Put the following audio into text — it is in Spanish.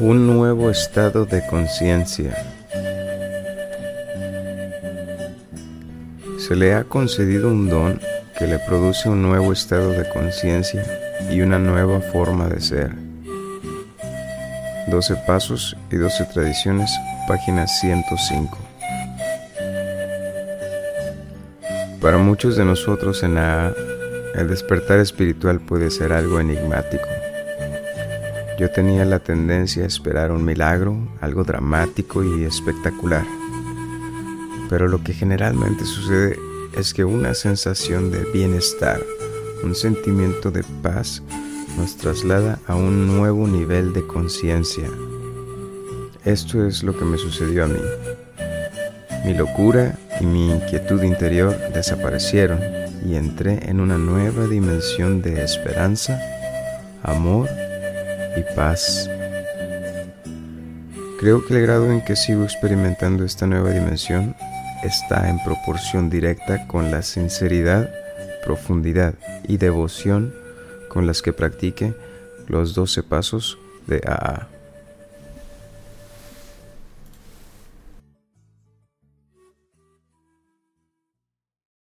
Un nuevo estado de conciencia. Se le ha concedido un don que le produce un nuevo estado de conciencia y una nueva forma de ser. 12 Pasos y 12 Tradiciones, página 105. Para muchos de nosotros en la el despertar espiritual puede ser algo enigmático. Yo tenía la tendencia a esperar un milagro, algo dramático y espectacular. Pero lo que generalmente sucede es que una sensación de bienestar, un sentimiento de paz, nos traslada a un nuevo nivel de conciencia. Esto es lo que me sucedió a mí. Mi locura y mi inquietud interior desaparecieron y entré en una nueva dimensión de esperanza, amor y paz. Creo que el grado en que sigo experimentando esta nueva dimensión está en proporción directa con la sinceridad, profundidad y devoción con las que practique los 12 pasos de AA.